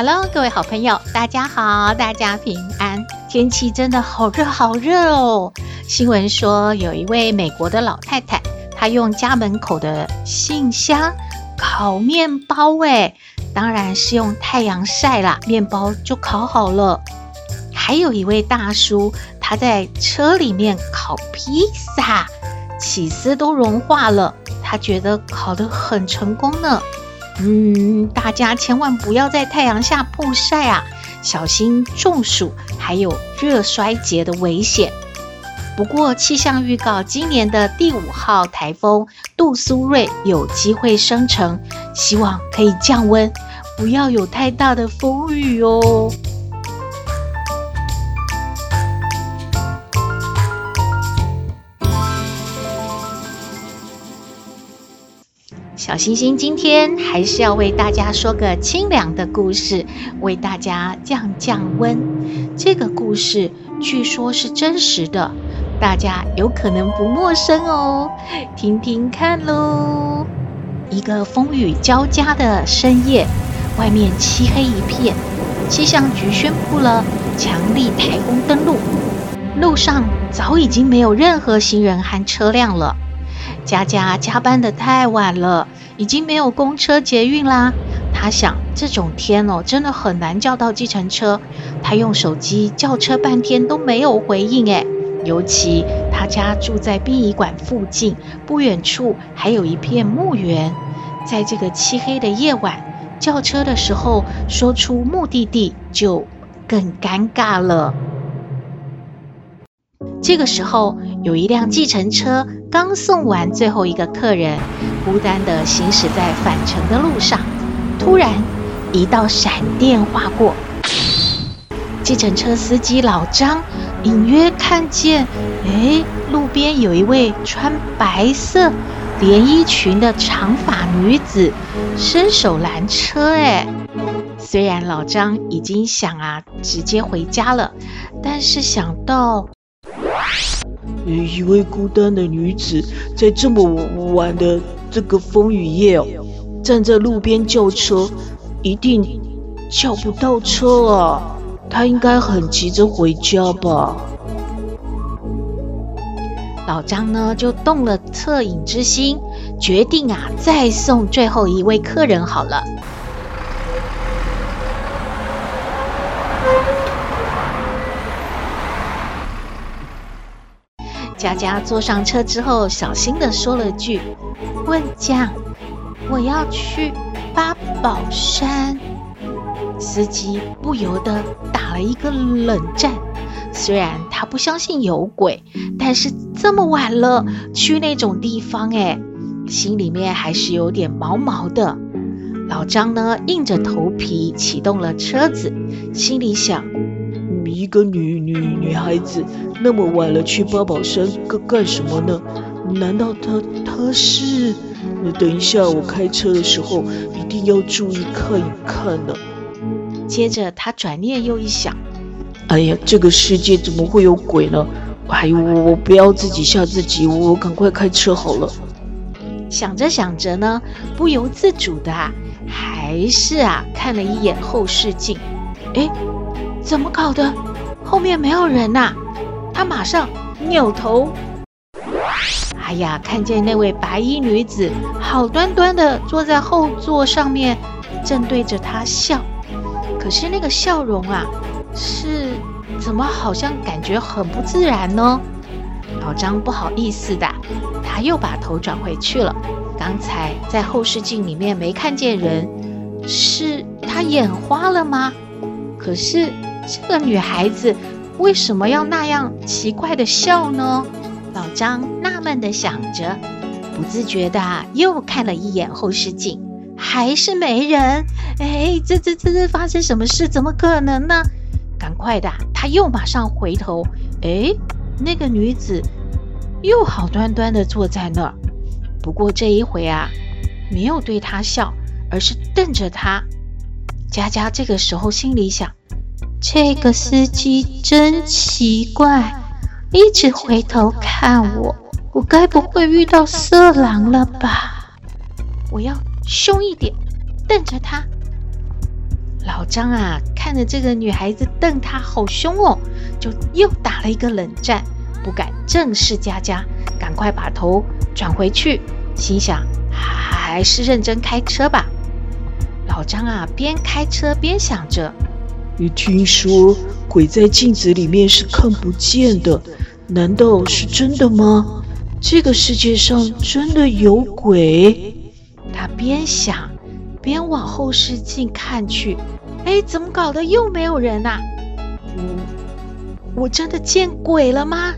Hello，各位好朋友，大家好，大家平安。天气真的好热，好热哦。新闻说，有一位美国的老太太，她用家门口的信箱烤面包，诶，当然是用太阳晒啦，面包就烤好了。还有一位大叔，他在车里面烤披萨，起司都融化了，他觉得烤得很成功呢。嗯，大家千万不要在太阳下曝晒啊，小心中暑，还有热衰竭的危险。不过气象预告，今年的第五号台风杜苏芮有机会生成，希望可以降温，不要有太大的风雨哦。小星星今天还是要为大家说个清凉的故事，为大家降降温。这个故事据说是真实的，大家有可能不陌生哦，听听看喽。一个风雨交加的深夜，外面漆黑一片，气象局宣布了强力台风登陆，路上早已经没有任何行人和车辆了。佳佳加班得太晚了，已经没有公车捷运啦。他想，这种天哦，真的很难叫到计程车。他用手机叫车半天都没有回应，诶，尤其他家住在殡仪馆附近，不远处还有一片墓园。在这个漆黑的夜晚，叫车的时候说出目的地就更尴尬了。这个时候，有一辆计程车刚送完最后一个客人，孤单地行驶在返程的路上。突然，一道闪电划过，计程车司机老张隐约看见，哎，路边有一位穿白色连衣裙的长发女子伸手拦车。哎，虽然老张已经想啊直接回家了，但是想到。一位孤单的女子在这么晚的这个风雨夜哦，站在路边叫车，一定叫不到车啊！她应该很急着回家吧？老张呢，就动了恻隐之心，决定啊，再送最后一位客人好了。佳佳坐上车之后，小心地说了句：“问讲，我要去八宝山。”司机不由得打了一个冷战。虽然他不相信有鬼，但是这么晚了去那种地方，哎，心里面还是有点毛毛的。老张呢，硬着头皮启动了车子，心里想。一个女女女孩子那么晚了去八宝山干干什么呢？难道她她是？等一下我开车的时候一定要注意看一看呢。接着他转念又一想，哎呀，这个世界怎么会有鬼呢？哎呦，我不要自己吓自己，我赶快开车好了。想着想着呢，不由自主的啊，还是啊看了一眼后视镜，哎。怎么搞的？后面没有人呐！他马上扭头，哎呀，看见那位白衣女子好端端的坐在后座上面，正对着他笑。可是那个笑容啊，是怎么好像感觉很不自然呢？老张不好意思的，他又把头转回去了。刚才在后视镜里面没看见人，是他眼花了吗？可是。这个女孩子为什么要那样奇怪的笑呢？老张纳闷的想着，不自觉的又看了一眼后视镜，还是没人。哎，这这这这发生什么事？怎么可能呢？赶快的，他又马上回头。哎，那个女子又好端端的坐在那儿，不过这一回啊，没有对他笑，而是瞪着他。佳佳这个时候心里想：这个司机真奇怪，一直回头看我，我该不会遇到色狼了吧？我要凶一点，瞪着他。老张啊，看着这个女孩子瞪他好凶哦，就又打了一个冷战，不敢正视佳佳，赶快把头转回去，心想还是认真开车吧。老张啊，边开车边想着：“你听说鬼在镜子里面是看不见的，难道是真的吗？这个世界上真的有鬼？”他边想边往后视镜看去，哎，怎么搞的？又没有人啊？我，我真的见鬼了吗？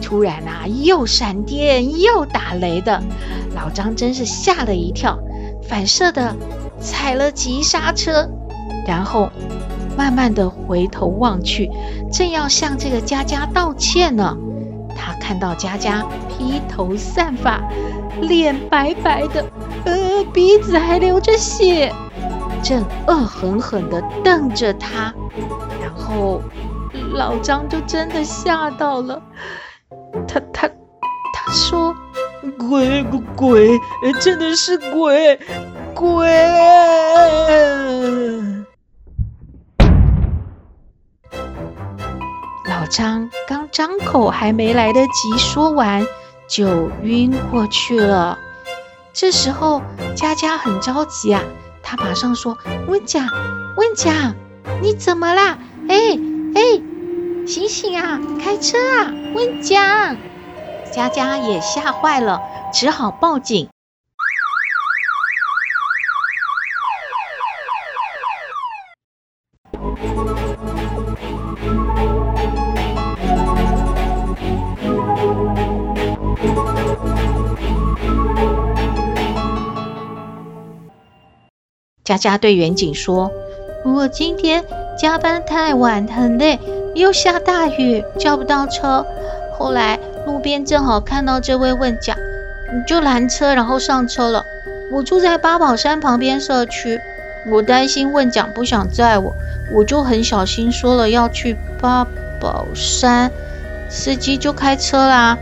突然啊，又闪电又打雷的，老张真是吓了一跳，反射的踩了急刹车，然后慢慢的回头望去，正要向这个佳佳道歉呢。他看到佳佳披头散发，脸白白的，呃，鼻子还流着血，正恶狠狠地瞪着他，然后老张就真的吓到了。他他他说：“鬼鬼鬼，真的是鬼鬼！”老张刚张口还没来得及说完，就晕过去了。这时候佳佳很着急啊，她马上说：“问讲，问讲，你怎么啦？哎哎！”醒醒啊！开车啊！问讲，佳佳也吓坏了，只好报警。佳佳对员警说：“我今天加班太晚，很累。”又下大雨，叫不到车。后来路边正好看到这位问讲，就拦车，然后上车了。我住在八宝山旁边社区，我担心问讲不想载我，我就很小心说了要去八宝山，司机就开车啦。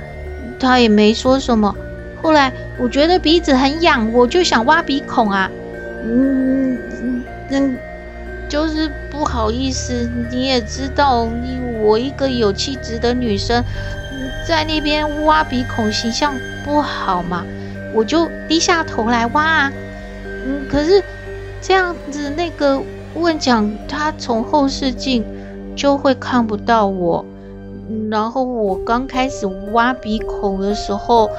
他也没说什么。后来我觉得鼻子很痒，我就想挖鼻孔啊。嗯嗯嗯。就是不好意思，你也知道，我一个有气质的女生，在那边挖鼻孔，形象不好嘛，我就低下头来挖啊。嗯，可是这样子，那个问讲他从后视镜就会看不到我，然后我刚开始挖鼻孔的时候，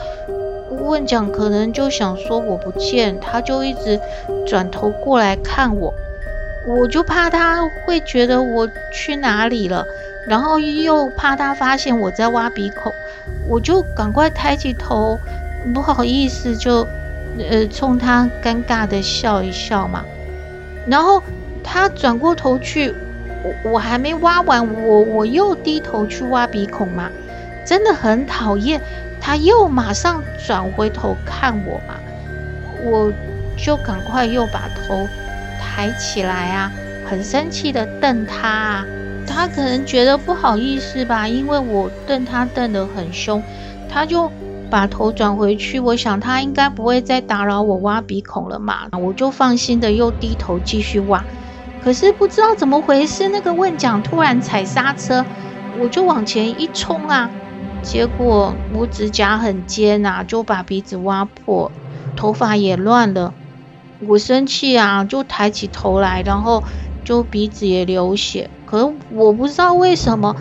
问讲可能就想说我不见，他就一直转头过来看我。我就怕他会觉得我去哪里了，然后又怕他发现我在挖鼻孔，我就赶快抬起头，不好意思就，呃，冲他尴尬的笑一笑嘛。然后他转过头去，我我还没挖完，我我又低头去挖鼻孔嘛，真的很讨厌，他又马上转回头看我嘛，我就赶快又把头。抬起来啊，很生气的瞪他啊，他可能觉得不好意思吧，因为我瞪他瞪得很凶，他就把头转回去。我想他应该不会再打扰我挖鼻孔了嘛，我就放心的又低头继续挖。可是不知道怎么回事，那个问讲突然踩刹车，我就往前一冲啊，结果我指甲很尖啊，就把鼻子挖破，头发也乱了。我生气啊，就抬起头来，然后就鼻子也流血。可是我不知道为什么，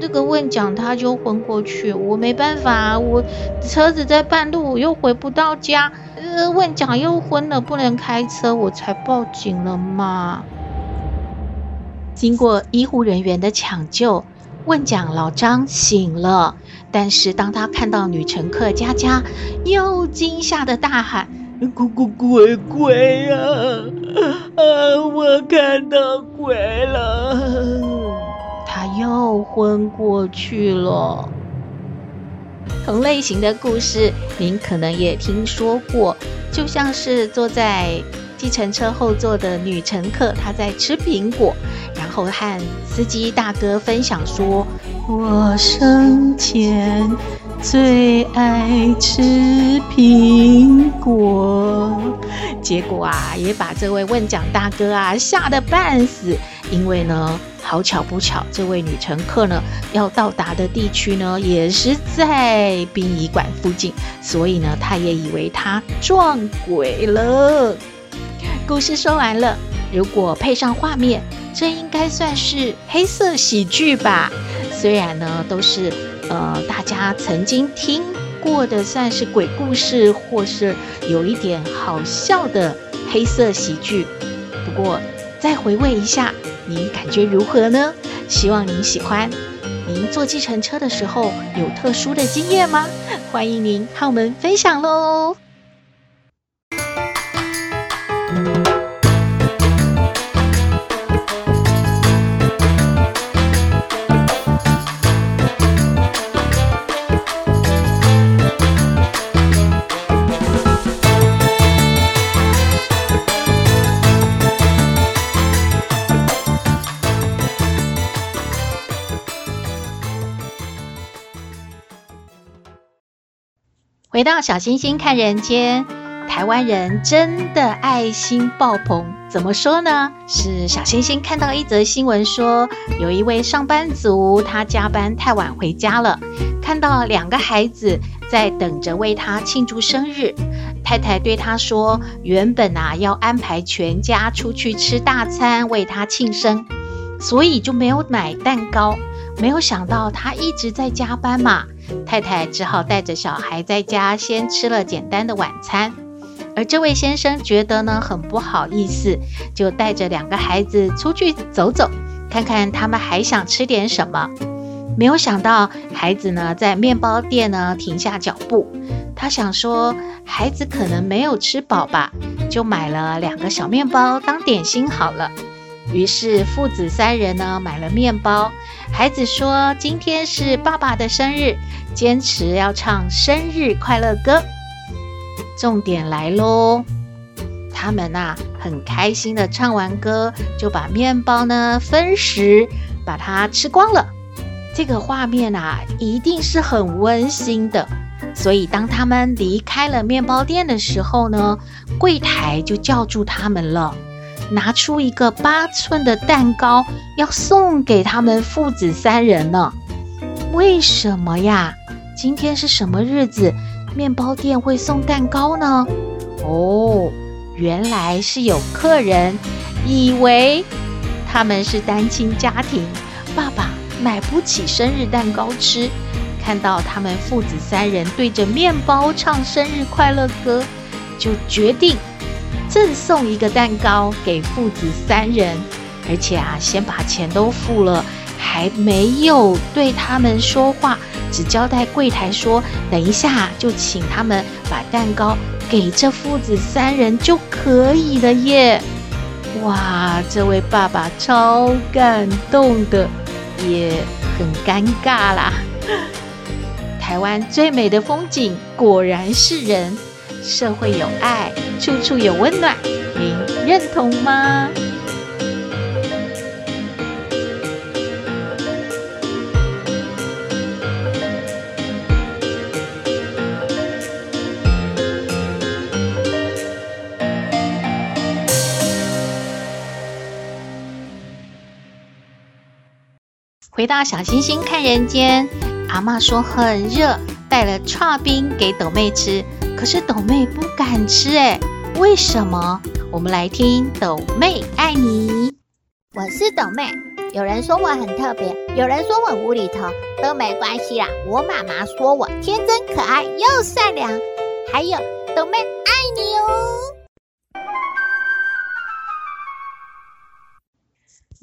那个问讲他就昏过去，我没办法，我车子在半路，我又回不到家，呃，问讲又昏了，不能开车，我才报警了嘛。经过医护人员的抢救，问讲老张醒了，但是当他看到女乘客佳佳，又惊吓的大喊：“鬼鬼鬼鬼呀！啊，我看到鬼了！”他又昏过去了。同类型的故事，您可能也听说过，就像是坐在计程车后座的女乘客，她在吃苹果，然后和司机大哥分享说：“我生前最爱吃苹果。”结果啊，也把这位问奖大哥啊吓得半死，因为呢。好巧不巧，这位女乘客呢，要到达的地区呢，也是在殡仪馆附近，所以呢，她也以为她撞鬼了。故事说完了，如果配上画面，这应该算是黑色喜剧吧？虽然呢，都是呃大家曾经听过的，算是鬼故事，或是有一点好笑的黑色喜剧。不过再回味一下。您感觉如何呢？希望您喜欢。您坐计程车的时候有特殊的经验吗？欢迎您和我们分享喽。回到小星星看人间，台湾人真的爱心爆棚。怎么说呢？是小星星看到一则新闻说，有一位上班族，他加班太晚回家了，看到两个孩子在等着为他庆祝生日。太太对他说，原本啊要安排全家出去吃大餐为他庆生，所以就没有买蛋糕。没有想到他一直在加班嘛。太太只好带着小孩在家先吃了简单的晚餐，而这位先生觉得呢很不好意思，就带着两个孩子出去走走，看看他们还想吃点什么。没有想到孩子呢在面包店呢停下脚步，他想说孩子可能没有吃饱吧，就买了两个小面包当点心好了。于是父子三人呢买了面包。孩子说：“今天是爸爸的生日，坚持要唱生日快乐歌。”重点来喽，他们呐很开心的唱完歌，就把面包呢分食，把它吃光了。这个画面啊，一定是很温馨的。所以当他们离开了面包店的时候呢，柜台就叫住他们了。拿出一个八寸的蛋糕，要送给他们父子三人呢。为什么呀？今天是什么日子？面包店会送蛋糕呢？哦，原来是有客人以为他们是单亲家庭，爸爸买不起生日蛋糕吃，看到他们父子三人对着面包唱生日快乐歌，就决定。赠送一个蛋糕给父子三人，而且啊，先把钱都付了，还没有对他们说话，只交代柜台说，等一下就请他们把蛋糕给这父子三人就可以了耶！哇，这位爸爸超感动的，也很尴尬啦。台湾最美的风景果然是人。社会有爱，处处有温暖，您认同吗？回到小星星看人间，阿嬷说很热，带了剉冰给斗妹吃。可是抖妹不敢吃诶，为什么？我们来听抖妹爱你。我是抖妹，有人说我很特别，有人说我无厘头，都没关系啦。我妈妈说我天真可爱又善良，还有抖妹爱你哦。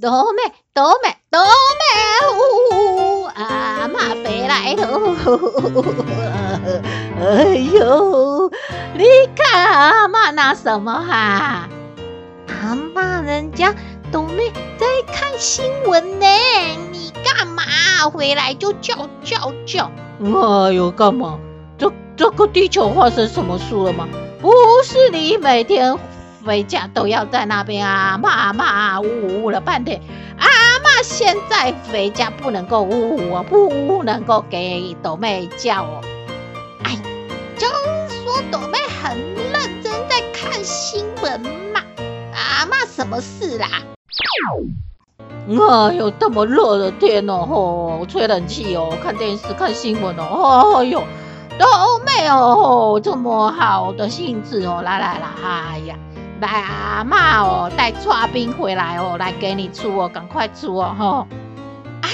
斗妹，斗妹，斗妹，呜呜，阿妈回来了。哎呦，你看阿妈拿什么哈、阿妈，人家斗妹在看新闻呢。你干嘛回来就叫叫叫？哎呦，干嘛？这这个地球发生什么事了吗？不是你每天。回家都要在那边啊骂骂呜呜了半天，阿嬷现在回家不能够呜呜啊，不能够给斗妹叫哦。哎，就说斗妹很认真在看新闻嘛。阿嬷什么事啦？哎呦，这么热的天哦，吼，吹冷气哦，看电视看新闻哦，哎呦，都妹哦，这么好的兴致哦，来来来，哎呀。来阿嬷哦，带剉冰回来哦，来给你吃哦，赶快吃哦，吼！哎，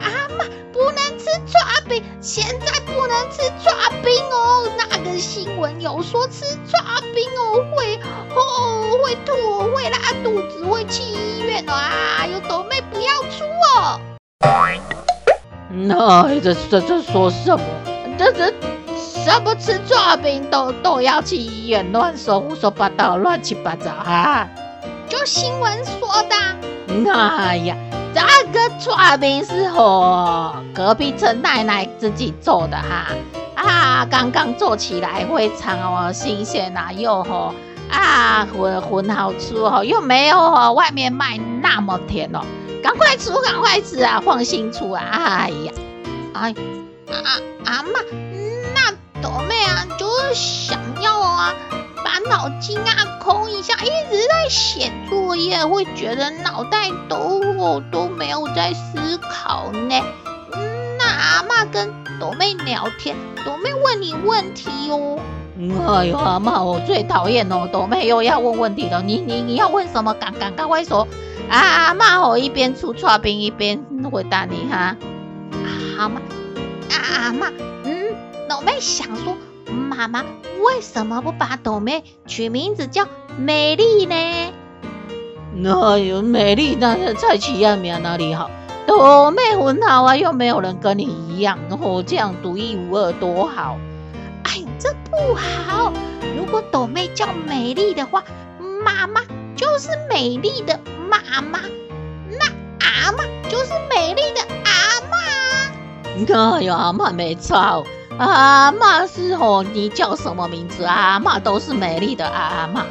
阿嬷不能吃抓冰，现在不能吃抓冰哦。那个新闻有说吃抓冰哦会哦会吐，会拉肚子，会去医院哦。啊，有斗妹不要出哦。那这这这说什么？这这。什么吃剉冰都都要去医院，乱说胡说八道，乱七八糟啊！就新闻说的。哎呀，这个剉冰是和隔壁陈奶奶自己做的哈啊，刚刚做起来非常哦新鲜呐，又吼啊很很好吃哦，又没有外面卖那么甜哦，赶快吃，赶快吃啊，放心吃啊！哎呀，哎啊阿嬷。斗妹啊，就是想要啊，把脑筋啊空一下，一直在写作业，会觉得脑袋都我都没有在思考呢。嗯，那阿嬷跟朵妹聊天，朵妹问你问题哦。哎呦，阿嬷，我最讨厌哦，朵妹又要问问题了。你你你要问什么？赶赶赶快说。啊，阿嬷，我一边出剉冰一边回答你哈。好吗？啊，阿嬷，嗯。斗妹想说，妈妈为什么不把斗妹取名字叫美丽呢？那有美丽？那个蔡奇亚名哪里好？斗妹很好啊，又没有人跟你一样，然后这样独一无二多好。哎，这不好。如果斗妹叫美丽的话，妈妈就是美丽的妈妈，那阿嬷就是美丽的阿嬷。哪有阿嬷没错。阿嬷是哦，你叫什么名字？阿嬷都是美丽的阿嬷。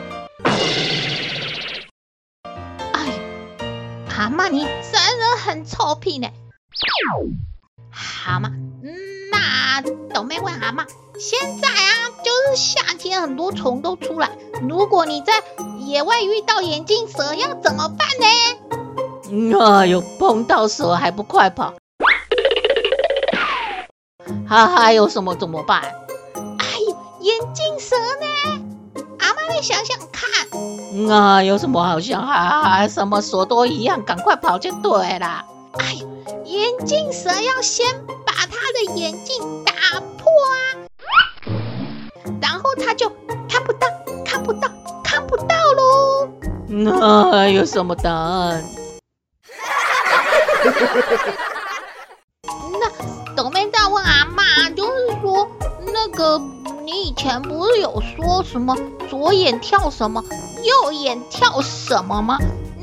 哎，阿嬷你真的很臭屁呢。蛤蟆，嗯，那斗妹问蛤蟆，现在啊，就是夏天，很多虫都出来。如果你在野外遇到眼镜蛇，要怎么办呢？哎呦，碰到蛇还不快跑！还还有什么怎么办？哎呦，眼镜蛇呢？阿妈，你想想看。啊，有什么好想啊？什么蛇都一样，赶快跑就对了。哎呦，眼镜蛇要先把他的眼镜打破啊，然后他就看不到，看不到，看不到喽。那还有什么答案？个，你以前不是有说什么左眼跳什么，右眼跳什么吗？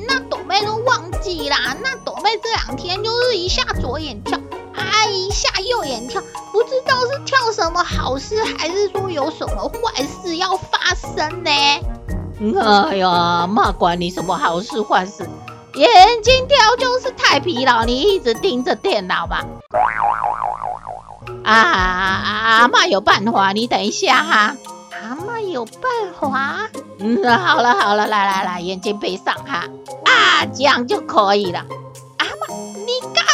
那朵妹都忘记啦。那朵妹这两天就是一下左眼跳，啊一下右眼跳，不知道是跳什么好事，还是说有什么坏事要发生呢？哎呀，妈管你什么好事坏事，眼睛跳就是太疲劳，你一直盯着电脑吧。啊，阿嬷有办法，你等一下哈。阿嬷有办法？嗯，好了好了，来来来，眼睛闭上哈。啊，这样就可以了。阿嬷，你干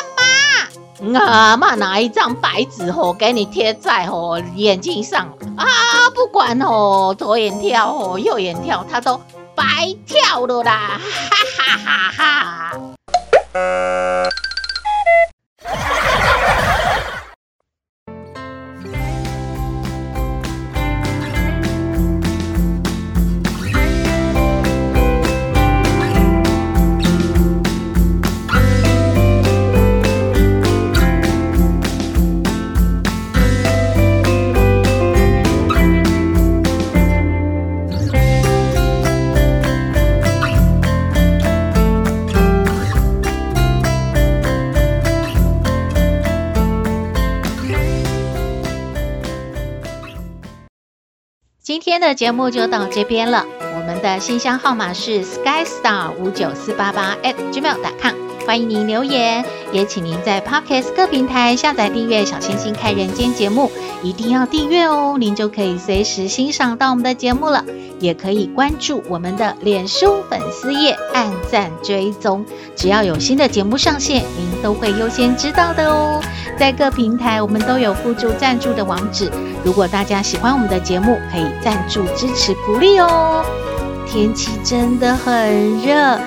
嘛？阿嬷拿一张白纸吼，给你贴在哦眼睛上啊，不管哦左眼跳吼右眼跳，它都白跳了啦，哈哈哈哈。的节目就到这边了。我们的信箱号码是 skystar 五九四八八 at gmail.com，欢迎您留言，也请您在 Podcast 各平台下载订阅《小星星看人间》节目，一定要订阅哦，您就可以随时欣赏到我们的节目了。也可以关注我们的脸书粉丝页，按赞追踪，只要有新的节目上线，您都会优先知道的哦。在各平台，我们都有附注赞助的网址，如果大家喜欢我们的节目，可以赞助支持鼓励哦。天气真的很热，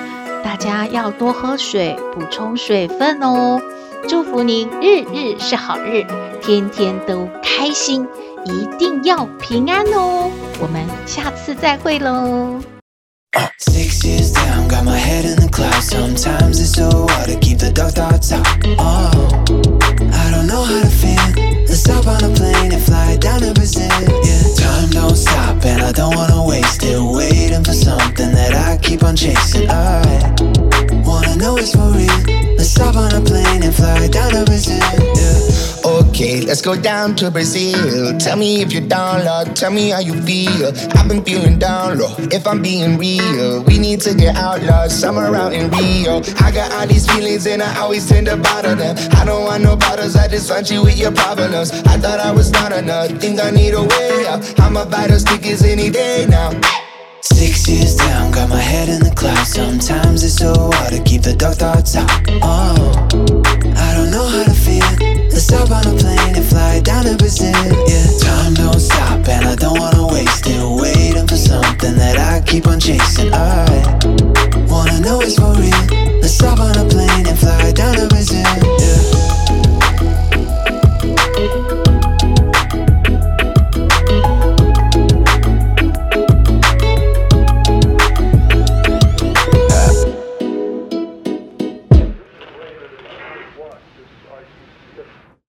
大家要多喝水，补充水分哦。祝福您日日是好日，天天都开心。一定要平安哦！我们下次再会喽。Let's Don't stop and I don't wanna waste it. Waiting for something that I keep on chasing. I wanna know it's for real? Let's hop on a plane and fly down to Brazil. Yeah. Or go down to Brazil. Tell me if you're down, low. Tell me how you feel. I've been feeling down low. If I'm being real, we need to get out, Lord. Summer out in Rio. I got all these feelings and I always tend to bottle them. I don't want no bottles. I just want you with your problems. I thought I was not enough. Think I need a way up. I'ma buy those tickets any day now. Six years down, got my head in the clouds. Sometimes it's so hard to keep the dark thoughts out. Oh, I don't know how to feel. Let's hop on a plane and fly down to Brazil. Yeah, time don't stop and I don't wanna waste it. Waiting for something that I keep on chasing. I wanna know it's for real. Let's hop on a plane and fly down to